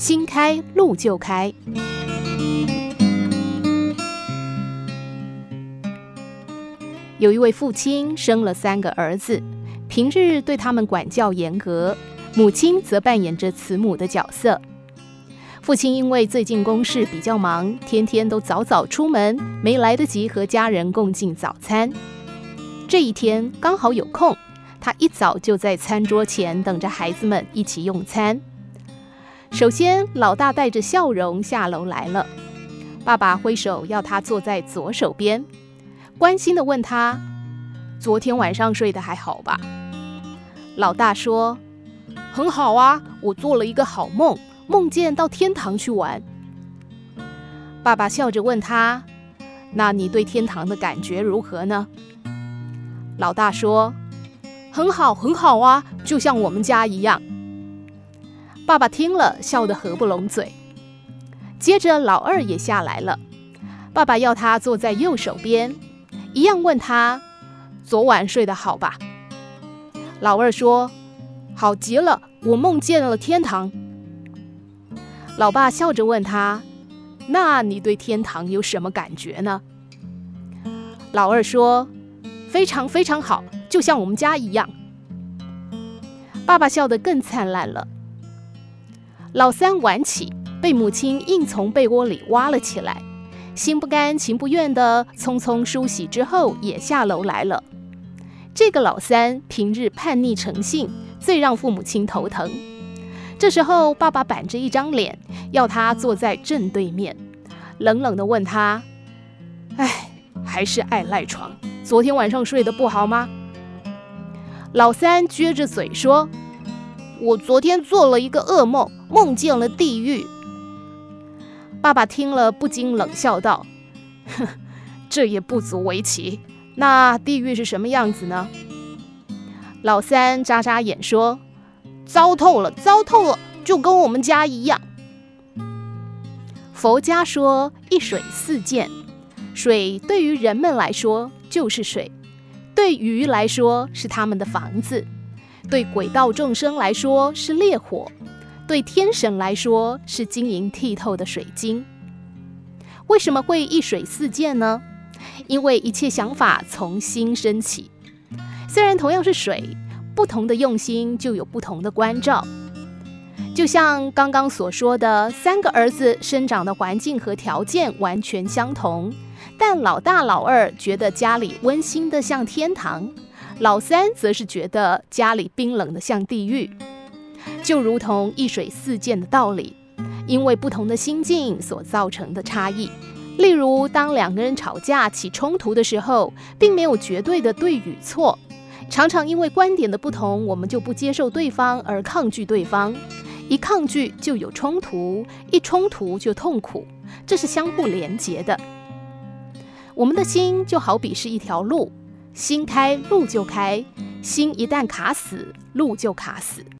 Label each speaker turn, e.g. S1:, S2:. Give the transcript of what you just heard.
S1: 心开路就开。有一位父亲生了三个儿子，平日对他们管教严格，母亲则扮演着慈母的角色。父亲因为最近公事比较忙，天天都早早出门，没来得及和家人共进早餐。这一天刚好有空，他一早就在餐桌前等着孩子们一起用餐。首先，老大带着笑容下楼来了，爸爸挥手要他坐在左手边。关心地问他：“昨天晚上睡得还好吧？”老大说：“很好啊，我做了一个好梦，梦见到天堂去玩。”爸爸笑着问他：“那你对天堂的感觉如何呢？”老大说：“很好，很好啊，就像我们家一样。”爸爸听了，笑得合不拢嘴。接着，老二也下来了，爸爸要他坐在右手边。一样问他，昨晚睡得好吧？老二说：“好极了，我梦见了天堂。”老爸笑着问他：“那你对天堂有什么感觉呢？”老二说：“非常非常好，就像我们家一样。”爸爸笑得更灿烂了。老三晚起，被母亲硬从被窝里挖了起来。心不甘情不愿的匆匆梳洗之后，也下楼来了。这个老三平日叛逆成性，最让父母亲头疼。这时候，爸爸板着一张脸，要他坐在正对面，冷冷地问他：“哎，还是爱赖床？昨天晚上睡得不好吗？”老三撅着嘴说：“我昨天做了一个噩梦，梦见了地狱。”爸爸听了，不禁冷笑道：“哼，这也不足为奇。那地狱是什么样子呢？”老三眨眨眼说：“糟透了，糟透了，就跟我们家一样。”佛家说“一水四溅”，水对于人们来说就是水，对鱼来说是他们的房子，对鬼道众生来说是烈火。对天神来说是晶莹剔透的水晶。为什么会一水四溅呢？因为一切想法从心升起。虽然同样是水，不同的用心就有不同的关照。就像刚刚所说的，三个儿子生长的环境和条件完全相同，但老大、老二觉得家里温馨的像天堂，老三则是觉得家里冰冷的像地狱。就如同一水四溅的道理，因为不同的心境所造成的差异。例如，当两个人吵架起冲突的时候，并没有绝对的对与错，常常因为观点的不同，我们就不接受对方而抗拒对方。一抗拒就有冲突，一冲突就痛苦，这是相互连结的。我们的心就好比是一条路，心开路就开，心一旦卡死，路就卡死。